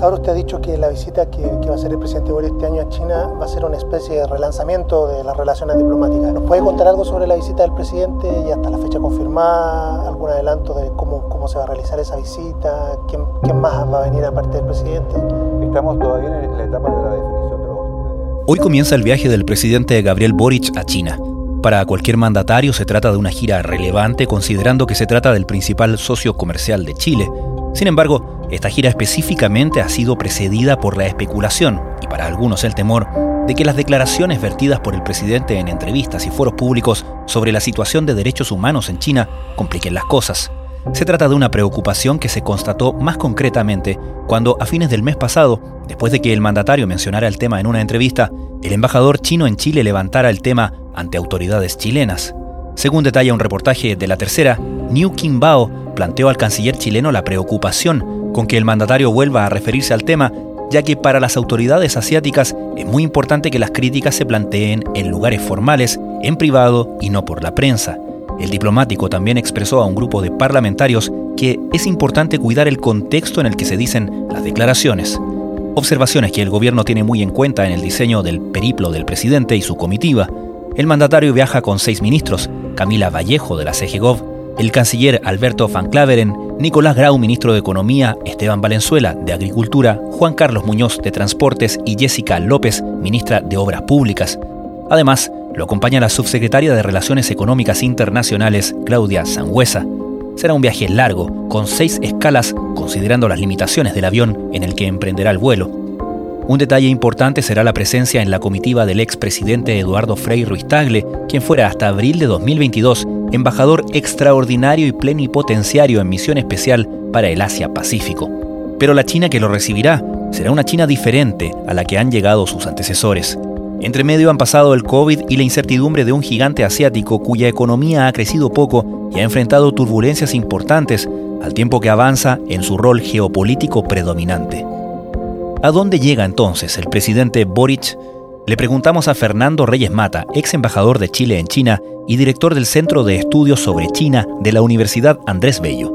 embajador, usted ha dicho que la visita que, va a hacer el presidente Boris este año a China va a ser una especie de relanzamiento de las relaciones diplomáticas. ¿Nos puede contar algo sobre la visita del presidente y hasta la fecha confirmada? ¿Algún adelanto de cómo, cómo se va a realizar esa visita? ¿Quién, quién más va a venir aparte del presidente? Estamos todavía en la etapa de la definición de los... Hoy comienza el viaje del presidente Gabriel Boric a China. Para cualquier mandatario se trata de una gira relevante considerando que se trata del principal socio comercial de Chile. Sin embargo, esta gira específicamente ha sido precedida por la especulación, y para algunos el temor, de que las declaraciones vertidas por el presidente en entrevistas y foros públicos sobre la situación de derechos humanos en China compliquen las cosas. Se trata de una preocupación que se constató más concretamente cuando, a fines del mes pasado, después de que el mandatario mencionara el tema en una entrevista, el embajador chino en Chile levantara el tema ante autoridades chilenas. Según detalla un reportaje de la tercera, Niu Bao planteó al canciller chileno la preocupación con que el mandatario vuelva a referirse al tema, ya que para las autoridades asiáticas es muy importante que las críticas se planteen en lugares formales, en privado y no por la prensa. El diplomático también expresó a un grupo de parlamentarios que es importante cuidar el contexto en el que se dicen las declaraciones. Observaciones que el gobierno tiene muy en cuenta en el diseño del periplo del presidente y su comitiva. El mandatario viaja con seis ministros, Camila Vallejo de la CGGOV, el canciller Alberto Van Claveren, Nicolás Grau, ministro de Economía, Esteban Valenzuela, de Agricultura, Juan Carlos Muñoz, de Transportes y Jessica López, ministra de Obras Públicas. Además, lo acompaña la subsecretaria de Relaciones Económicas Internacionales, Claudia Sangüesa. Será un viaje largo, con seis escalas, considerando las limitaciones del avión en el que emprenderá el vuelo. Un detalle importante será la presencia en la comitiva del expresidente Eduardo Frei Ruiz Tagle, quien fuera hasta abril de 2022 embajador extraordinario y plenipotenciario en misión especial para el Asia-Pacífico. Pero la China que lo recibirá será una China diferente a la que han llegado sus antecesores. Entre medio han pasado el COVID y la incertidumbre de un gigante asiático cuya economía ha crecido poco y ha enfrentado turbulencias importantes al tiempo que avanza en su rol geopolítico predominante. ¿A dónde llega entonces el presidente Boric? Le preguntamos a Fernando Reyes Mata, ex embajador de Chile en China y director del Centro de Estudios sobre China de la Universidad Andrés Bello.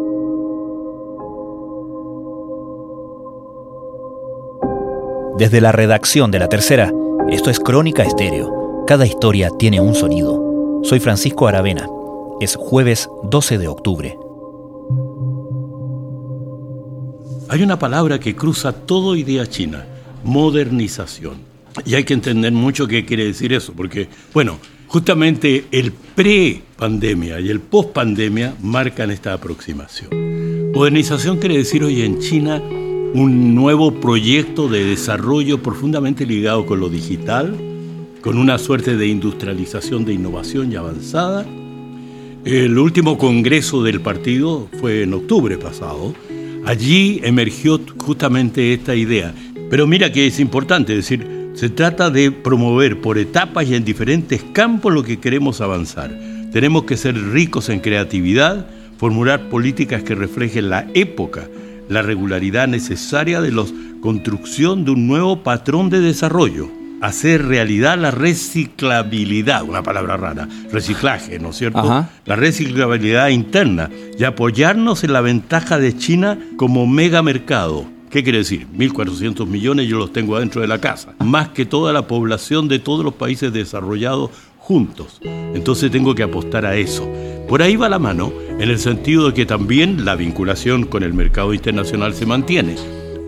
Desde la redacción de La Tercera, esto es Crónica Estéreo. Cada historia tiene un sonido. Soy Francisco Aravena. Es jueves 12 de octubre. Hay una palabra que cruza todo idea china, modernización. Y hay que entender mucho qué quiere decir eso, porque, bueno, justamente el pre-pandemia y el post-pandemia marcan esta aproximación. Modernización quiere decir hoy en China un nuevo proyecto de desarrollo profundamente ligado con lo digital, con una suerte de industrialización de innovación y avanzada. El último congreso del partido fue en octubre pasado. Allí emergió justamente esta idea. Pero mira que es importante decir, se trata de promover por etapas y en diferentes campos lo que queremos avanzar. Tenemos que ser ricos en creatividad, formular políticas que reflejen la época, la regularidad necesaria de la construcción de un nuevo patrón de desarrollo, hacer realidad la reciclabilidad, una palabra rara, reciclaje, ¿no es cierto? La reciclabilidad interna y apoyarnos en la ventaja de China como megamercado. ¿Qué quiere decir? 1.400 millones yo los tengo adentro de la casa, más que toda la población de todos los países desarrollados juntos. Entonces tengo que apostar a eso. Por ahí va la mano, en el sentido de que también la vinculación con el mercado internacional se mantiene.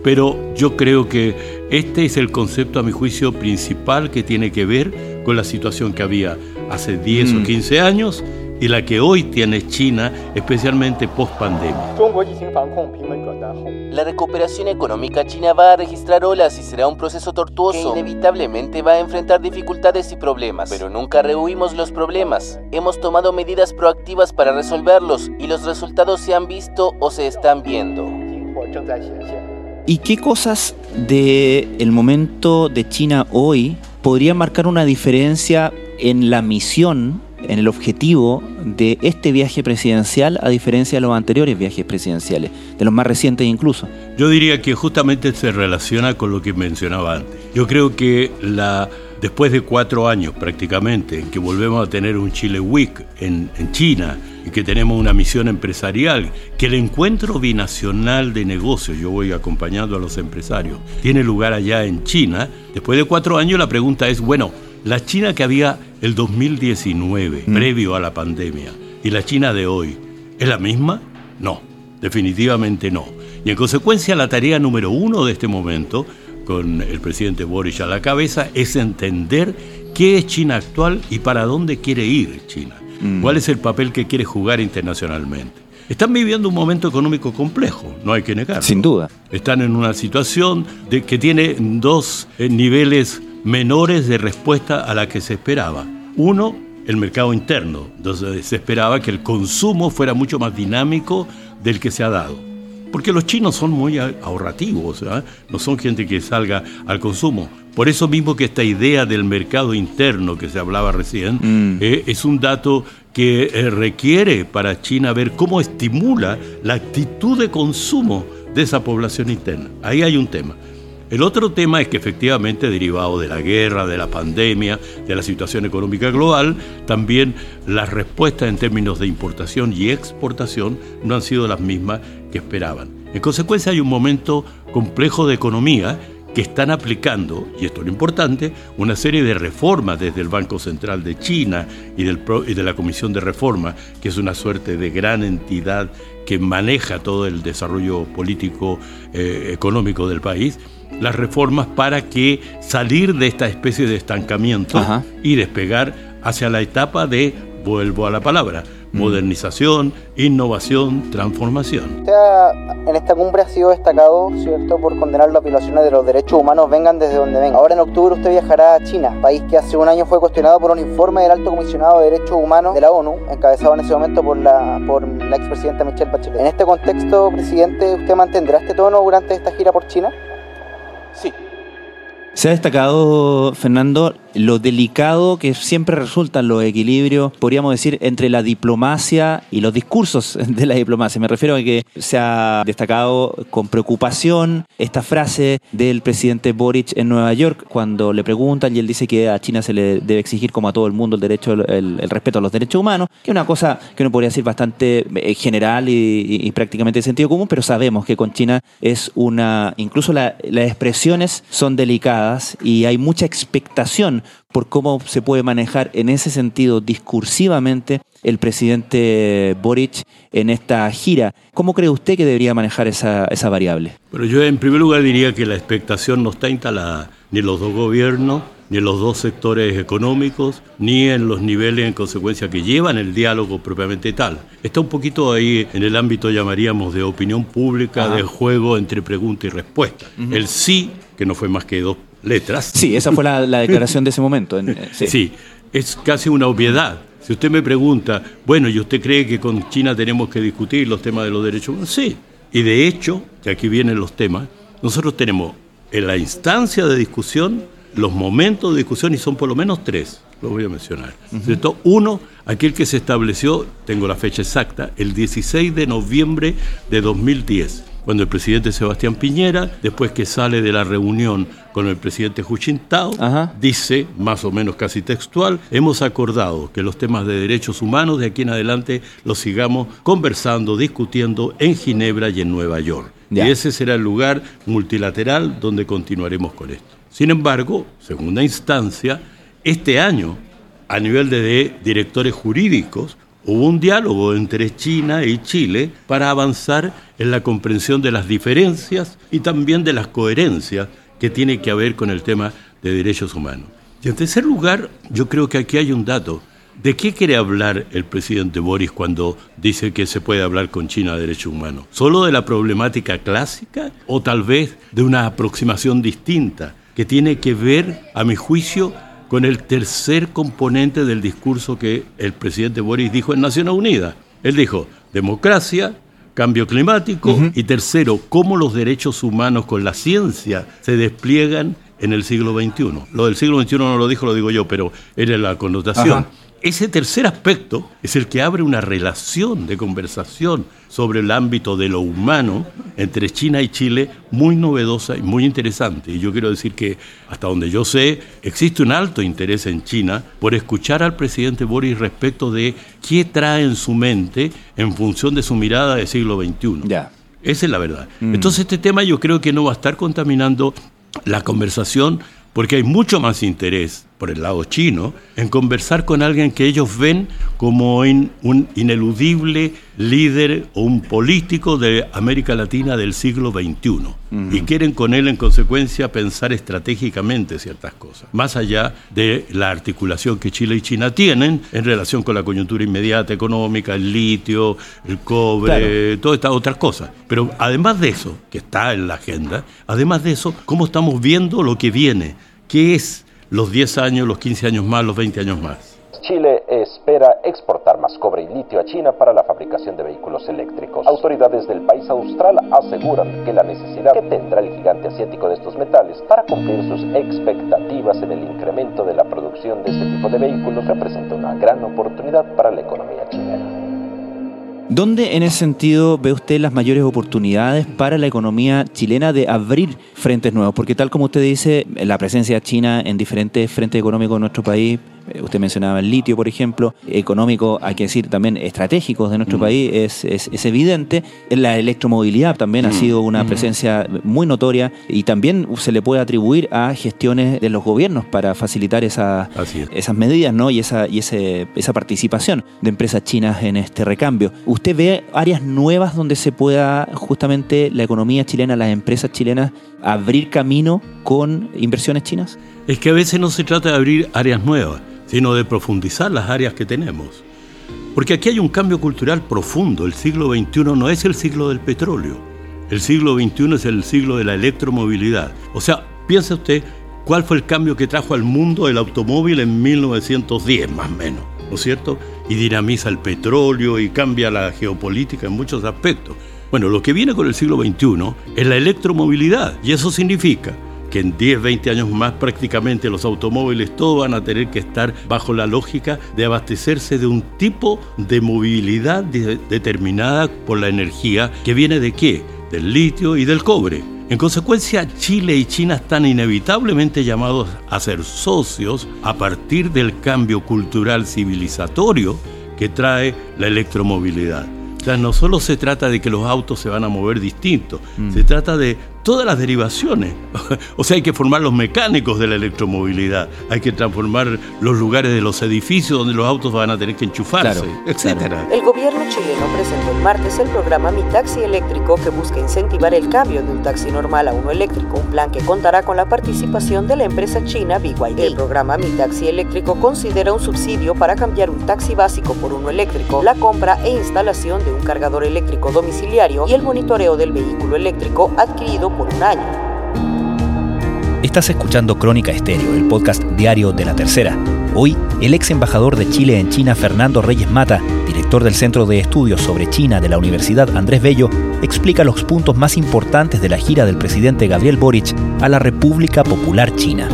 Pero yo creo que este es el concepto, a mi juicio, principal que tiene que ver con la situación que había hace 10 o 15 mm. años y la que hoy tiene China, especialmente post pandemia. La recuperación económica china va a registrar olas y será un proceso tortuoso que inevitablemente va a enfrentar dificultades y problemas. Pero nunca rehuimos los problemas. Hemos tomado medidas proactivas para resolverlos y los resultados se han visto o se están viendo. ¿Y qué cosas del el momento de China hoy podrían marcar una diferencia en la misión en el objetivo de este viaje presidencial a diferencia de los anteriores viajes presidenciales, de los más recientes incluso? Yo diría que justamente se relaciona con lo que mencionaba antes. Yo creo que la, después de cuatro años prácticamente en que volvemos a tener un Chile Week en China, y que tenemos una misión empresarial, que el encuentro binacional de negocios, yo voy acompañando a los empresarios, tiene lugar allá en China, después de cuatro años la pregunta es, bueno, la China que había el 2019, mm. previo a la pandemia, y la China de hoy, ¿es la misma? No, definitivamente no. Y en consecuencia la tarea número uno de este momento, con el presidente Boris a la cabeza, es entender qué es China actual y para dónde quiere ir China. Mm. ¿Cuál es el papel que quiere jugar internacionalmente? Están viviendo un momento económico complejo, no hay que negarlo. Sin duda. Están en una situación de que tiene dos eh, niveles menores de respuesta a la que se esperaba. Uno, el mercado interno, donde se esperaba que el consumo fuera mucho más dinámico del que se ha dado. Porque los chinos son muy ahorrativos, ¿eh? no son gente que salga al consumo. Por eso mismo que esta idea del mercado interno que se hablaba recién mm. eh, es un dato que eh, requiere para China ver cómo estimula la actitud de consumo de esa población interna. Ahí hay un tema. El otro tema es que efectivamente, derivado de la guerra, de la pandemia, de la situación económica global, también las respuestas en términos de importación y exportación no han sido las mismas que esperaban. En consecuencia, hay un momento complejo de economía que están aplicando, y esto es lo importante, una serie de reformas desde el Banco Central de China y, del, y de la Comisión de Reforma, que es una suerte de gran entidad que maneja todo el desarrollo político eh, económico del país, las reformas para que salir de esta especie de estancamiento y despegar hacia la etapa de, vuelvo a la palabra. Modernización, innovación, transformación. en esta cumbre ha sido destacado, ¿cierto?, por condenar las violaciones de los derechos humanos, vengan desde donde vengan. Ahora en octubre usted viajará a China, país que hace un año fue cuestionado por un informe del Alto Comisionado de Derechos Humanos de la ONU, encabezado en ese momento por la, por la expresidenta Michelle Bachelet. En este contexto, presidente, ¿usted mantendrá este tono durante esta gira por China? Sí. Se ha destacado, Fernando, lo delicado que siempre resultan los equilibrios, podríamos decir, entre la diplomacia y los discursos de la diplomacia. Me refiero a que se ha destacado con preocupación esta frase del presidente Boric en Nueva York cuando le preguntan y él dice que a China se le debe exigir como a todo el mundo el derecho, el, respeto a los derechos humanos, que es una cosa que uno podría decir bastante eh, general y, prácticamente de sentido común, pero sabemos que con China es una, incluso las expresiones son delicadas y hay mucha expectación por cómo se puede manejar en ese sentido discursivamente el presidente Boric en esta gira. ¿Cómo cree usted que debería manejar esa, esa variable? Pero yo en primer lugar diría que la expectación no está instalada ni en los dos gobiernos, ni en los dos sectores económicos, ni en los niveles en consecuencia que llevan el diálogo propiamente tal. Está un poquito ahí en el ámbito, llamaríamos, de opinión pública, de juego entre pregunta y respuesta. El sí, que no fue más que dos letras. Sí, esa fue la, declaración de ese momento. Eh, sí. es casi una obviedad. Si usted me pregunta, bueno, ¿y usted cree que con China tenemos que discutir los temas de los derechos humanos? Sí. Y de hecho, que aquí vienen los temas, nosotros tenemos en la instancia de discusión los momentos de discusión y son por lo menos tres, lo voy a mencionar. Uno, aquel que se estableció, tengo la fecha exacta, el 16 de noviembre de 2010 cuando el presidente Sebastián Piñera, después que sale de la reunión con el presidente Hu Jintao, dice, más o menos casi textual, hemos acordado que los temas de derechos humanos de aquí en adelante los sigamos conversando, discutiendo en Ginebra y en Nueva York. Y ese será el lugar multilateral donde continuaremos con esto. Sin embargo, segunda instancia, este año, a nivel de directores jurídicos, hubo un diálogo entre China y Chile para avanzar en la comprensión de las diferencias y también de las coherencias que tiene que ver con el tema de derechos humanos. Y en tercer lugar, yo creo que aquí hay un dato. ¿De qué quiere hablar el presidente Boris cuando dice que se puede hablar con China de derechos humanos? ¿Solo de la problemática clásica o tal vez de una aproximación distinta que tiene que ver, a mi juicio, con el tercer componente del discurso que el presidente Boris dijo en Naciones Unidas. Él dijo, democracia, cambio climático y tercero, cómo los derechos humanos con la ciencia se despliegan en el siglo XXI. Lo del siglo XXI no lo dijo, lo digo yo, pero era la connotación. Ese tercer aspecto es el que abre una relación de conversación sobre el ámbito de lo humano entre China y Chile muy novedosa y muy interesante. Y yo quiero decir que, hasta donde yo sé, existe un alto interés en China por escuchar al presidente Boris respecto de qué trae en su mente en función de su mirada del siglo XXI. Esa es la verdad. Mm. Entonces este tema yo creo que no va a estar contaminando la conversación porque hay mucho más interés por el lado chino en conversar con alguien que ellos ven como un ineludible líder o un político de América Latina del siglo XXI. Y quieren con él, en consecuencia, pensar estratégicamente ciertas cosas, más allá de la articulación que Chile y China tienen en relación con la coyuntura inmediata económica, el litio, el cobre, todas estas otras cosas. Pero además de eso, que está en la agenda, además de eso, ¿cómo estamos viendo lo que viene? ¿Qué es los 10 años, los 15 años más, los 20 años más? Chile espera exportar más cobre y litio a China para la fabricación de vehículos eléctricos. Autoridades del país austral aseguran que la necesidad que tendrá el gigante asiático de estos metales para cumplir sus expectativas en el incremento de la producción de este tipo de vehículos representa una gran oportunidad para la economía chilena. ¿Dónde en ese sentido ve usted las mayores oportunidades para la economía chilena de abrir frentes nuevos? Porque tal como usted dice, la presencia china en diferentes frentes económicos de nuestro país usted mencionaba el litio, por ejemplo, económico, hay que decir también estratégicos de nuestro mm. país, es, es, evidente. La electromovilidad también ha mm. sido una mm. presencia muy notoria y también se le puede atribuir a gestiones de los gobiernos para facilitar esa, esas medidas ¿no? y, esa, y ese, esa participación de empresas chinas en este recambio. ¿Usted ve áreas nuevas donde se pueda justamente la economía chilena, las empresas chilenas, abrir camino con inversiones chinas? Es que a veces no se trata de abrir áreas nuevas sino de profundizar las áreas que tenemos. Porque aquí hay un cambio cultural profundo. El siglo XXI no es el siglo del petróleo. El siglo XXI es el siglo de la electromovilidad. O sea, piense usted cuál fue el cambio que trajo al mundo el automóvil en 1910, más o menos, ¿no es cierto? Y dinamiza el petróleo y cambia la geopolítica en muchos aspectos. Bueno, lo que viene con el siglo XXI es la electromovilidad y eso significa que en 10, 20 años más prácticamente los automóviles todos van a tener que estar bajo la lógica de abastecerse de un tipo de movilidad determinada por la energía que viene de qué? Del litio y del cobre. En consecuencia, Chile y China están inevitablemente llamados a ser socios a partir del cambio cultural civilizatorio que trae la electromovilidad. O sea, no solo se trata de que los autos se van a mover distintos, mm. se trata de todas las derivaciones. o sea, hay que formar los mecánicos de la electromovilidad, hay que transformar los lugares de los edificios donde los autos van a tener que enchufarse, etcétera. El gobierno chileno presentó el martes el programa Mi Taxi Eléctrico que busca incentivar el cambio de un taxi normal a uno eléctrico, un plan que contará con la participación de la empresa china BYD. El programa Mi Taxi Eléctrico considera un subsidio para cambiar un taxi básico por uno eléctrico, la compra e instalación de un cargador eléctrico domiciliario y el monitoreo del vehículo eléctrico adquirido por un año. Estás escuchando Crónica Estéreo, el podcast diario de la tercera. Hoy, el ex embajador de Chile en China, Fernando Reyes Mata, director del Centro de Estudios sobre China de la Universidad Andrés Bello, explica los puntos más importantes de la gira del presidente Gabriel Boric a la República Popular China.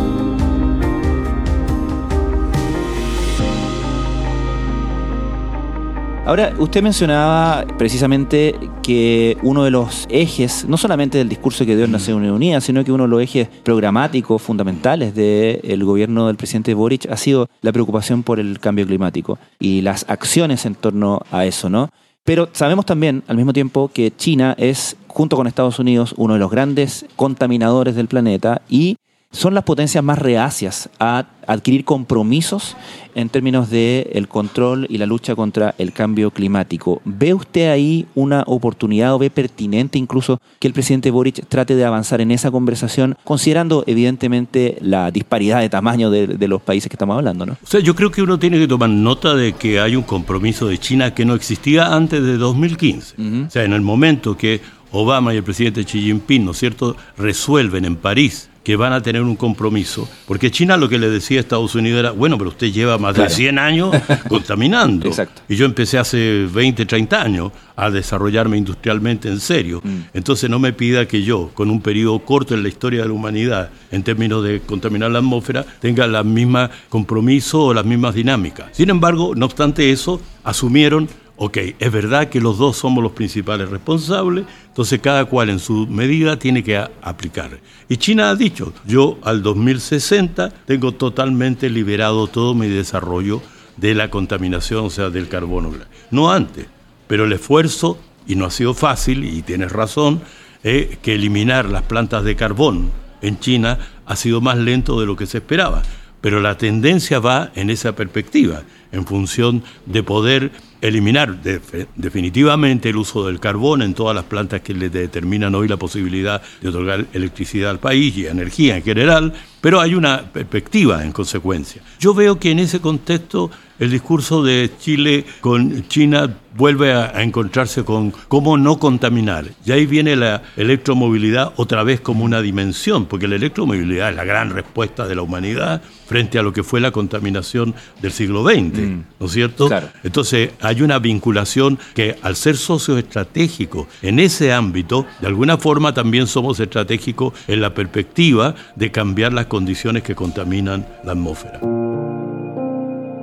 Ahora, usted mencionaba precisamente que uno de los ejes, no solamente del discurso que dio en Naciones Unidas, sino que uno de los ejes programáticos fundamentales del gobierno del presidente Boric ha sido la preocupación por el cambio climático y las acciones en torno a eso, ¿no? Pero sabemos también, al mismo tiempo, que China es, junto con Estados Unidos, uno de los grandes contaminadores del planeta y son las potencias más reacias a adquirir compromisos en términos de el control y la lucha contra el cambio climático. ¿Ve usted ahí una oportunidad o ve pertinente incluso que el presidente Boric trate de avanzar en esa conversación, considerando evidentemente la disparidad de tamaño de, los países que estamos hablando? ¿no? O sea, yo creo que uno tiene que tomar nota de que hay un compromiso de China que no existía antes de 2015. O sea, en el momento que Obama y el presidente Xi Jinping, ¿no es cierto?, resuelven en París que van a tener un compromiso, porque China lo que le decía a Estados Unidos era, bueno, pero usted lleva más de 100 años contaminando. Exacto. Y yo empecé hace 20, 30 años a desarrollarme industrialmente en serio. Mm. Entonces no me pida que yo, con un periodo corto en la historia de la humanidad, en términos de contaminar la atmósfera, tenga la misma compromiso o las mismas dinámicas. Sin embargo, no obstante eso, asumieron ok, es verdad que los dos somos los principales responsables, entonces cada cual en su medida tiene que aplicar. Y China ha dicho, yo al 2060 tengo totalmente liberado todo mi desarrollo de la contaminación, o sea, del carbono. No antes, pero el esfuerzo, y no ha sido fácil, y tienes razón, es que eliminar las plantas de carbón en China ha sido más lento de lo que se esperaba. Pero la tendencia va en esa perspectiva, en función de poder eliminar de- definitivamente el uso del carbón en todas las plantas que le determinan hoy la posibilidad de otorgar electricidad al país y energía en general, pero hay una perspectiva en consecuencia. Yo veo que en ese contexto el discurso de Chile con China vuelve a encontrarse con cómo no contaminar. Y ahí viene la electromovilidad otra vez como una dimensión, porque la electromovilidad es la gran respuesta de la humanidad frente a lo que fue la contaminación del siglo XX, ¿no es cierto? Claro. Entonces hay una vinculación que al ser socios estratégicos en ese ámbito, de alguna forma también somos estratégicos en la perspectiva de cambiar las condiciones que contaminan la atmósfera.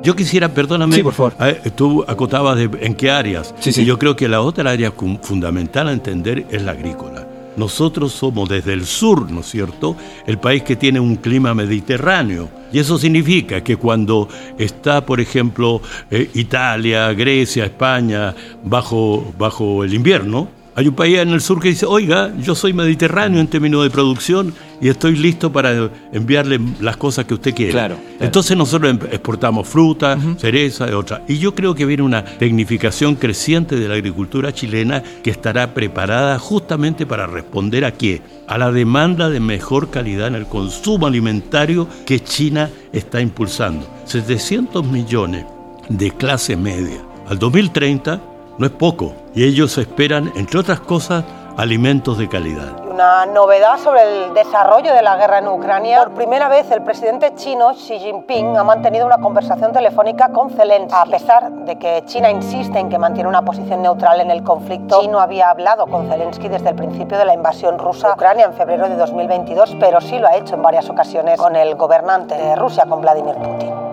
Yo quisiera, perdóname, Sí, por favor. eh, tú acotabas de en qué áreas. Sí, sí. Y yo creo que la otra área fundamental a entender es la agrícola. Nosotros somos desde el sur, ¿no es cierto?, el país que tiene un clima mediterráneo. Y eso significa que cuando está, por ejemplo, eh, Italia, Grecia, España, bajo, bajo el invierno, hay un país en el sur que dice, oiga, yo soy mediterráneo en términos de producción y estoy listo para enviarle las cosas que usted quiere. Claro, claro. Entonces nosotros em- exportamos fruta, cereza y otra. Y yo creo que viene una tecnificación creciente de la agricultura chilena que estará preparada justamente para responder a qué? A la demanda de mejor calidad en el consumo alimentario que China está impulsando. 700 millones de clase media. Al 2030 no es poco. Y ellos esperan, entre otras cosas, alimentos de calidad. Una novedad sobre el desarrollo de la guerra en Ucrania. Por primera vez, el presidente chino Xi Jinping ha mantenido una conversación telefónica con Zelensky. A pesar de que China insiste en que mantiene una posición neutral en el conflicto, no había hablado con Zelensky desde el principio de la invasión rusa a Ucrania en febrero de 2022, pero sí lo ha hecho en varias ocasiones con el gobernante de Rusia, con Vladimir Putin.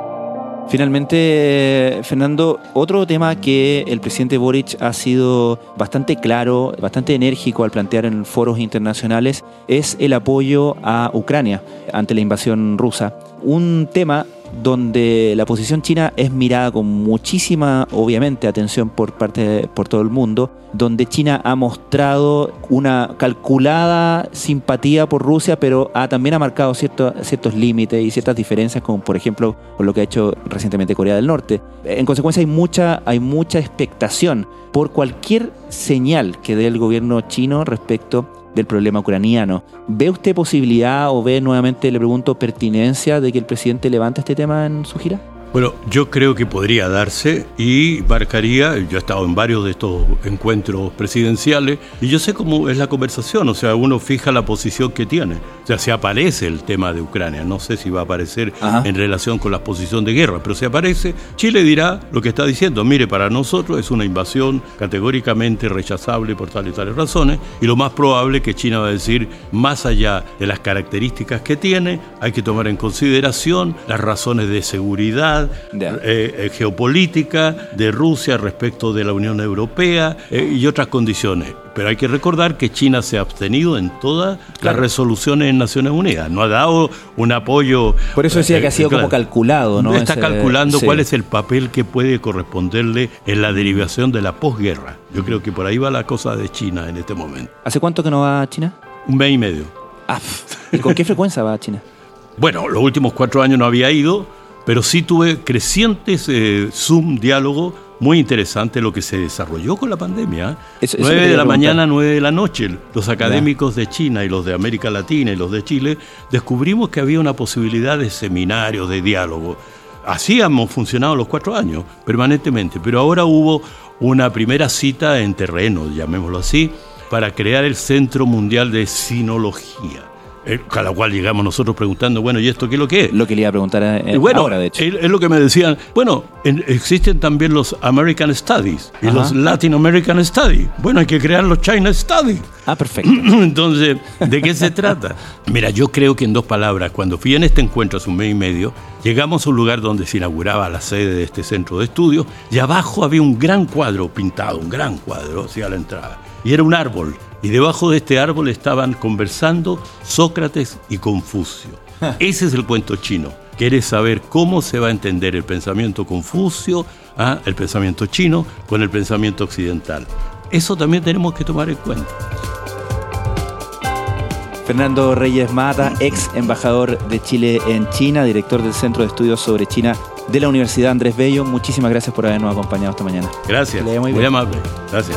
Finalmente, Fernando, otro tema que el presidente Boric ha sido bastante claro, bastante enérgico al plantear en foros internacionales es el apoyo a Ucrania ante la invasión rusa. Un tema donde la posición china es mirada con muchísima, obviamente, atención por parte por todo el mundo, donde China ha mostrado una calculada simpatía por Rusia, pero ha, también ha marcado cierto- ciertos límites y ciertas diferencias, como por ejemplo con lo que ha hecho recientemente Corea del Norte. En consecuencia, hay mucha, hay mucha expectación por cualquier señal que dé el gobierno chino respecto del problema ucraniano. ¿Ve usted posibilidad o ve nuevamente, le pregunto, pertinencia de que el presidente levante este tema en su gira? Bueno, yo creo que podría darse y marcaría, yo he estado en varios de estos encuentros presidenciales y yo sé cómo es la conversación, o sea, uno fija la posición que tiene. O sea, si aparece el tema de Ucrania, no sé si va a aparecer Ajá. en relación con la posición de guerra, pero si aparece, Chile dirá lo que está diciendo, mire, para nosotros es una invasión categóricamente rechazable por tales y tales razones y lo más probable que China va a decir, más allá de las características que tiene, hay que tomar en consideración las razones de seguridad, Eh, eh, geopolítica de Rusia respecto de la Unión Europea eh, y otras condiciones. Pero hay que recordar que China se ha abstenido en todas las resoluciones en Naciones Unidas. No ha dado un apoyo. Por eso decía que ha sido claro. como calculado, ¿no? Está Ese- calculando sí. cuál es el papel que puede corresponderle en la derivación de la posguerra. Yo creo que por ahí va la cosa de China en este momento. ¿Hace cuánto que no va a China? Un mes y medio. Ah, ¿Y con qué frecuencia va a China? Bueno, los últimos cuatro años no había ido, pero sí tuve crecientes eh, Zoom diálogo muy interesante lo que se desarrolló con la pandemia. ¿eh? Eso- eso 9 quería de la mañana, 9 de la noche. Los académicos de China y los de América Latina y los de Chile descubrimos que había una posibilidad de seminarios, de diálogo. Así hemos funcionado los cuatro años, permanentemente, pero ahora hubo una primera cita en terreno, llamémoslo así, para crear el Centro Mundial de Sinología. Eh, a la cual llegamos nosotros preguntando, bueno, ¿y esto qué es lo que es? Lo que le iba a preguntar eh, bueno, ahora, de hecho. Es, lo que me decían. Bueno, en- existen también los American Studies y Ajá. los Latin American Studies. Bueno, hay que crear los China Studies. Ah, perfecto. Entonces, ¿de qué se trata? Mira, yo creo que en dos palabras, cuando fui en este encuentro hace un mes y medio, llegamos a un lugar donde se inauguraba la sede de este centro de estudio y abajo había un gran cuadro pintado, un gran cuadro hacia la entrada. Y era un árbol. Y debajo de este árbol estaban conversando Sócrates y Confucio. Ese es el cuento chino. Quieres saber cómo se va a entender el pensamiento Confucio, ah, el pensamiento chino, con el pensamiento occidental. Eso también tenemos que tomar en cuenta. Fernando Reyes Mata, ex embajador de Chile en China, director del Centro de Estudios sobre China de la Universidad Andrés Bello. Muchísimas gracias por habernos acompañado esta mañana. Gracias. Muy Muy, amable. Gracias.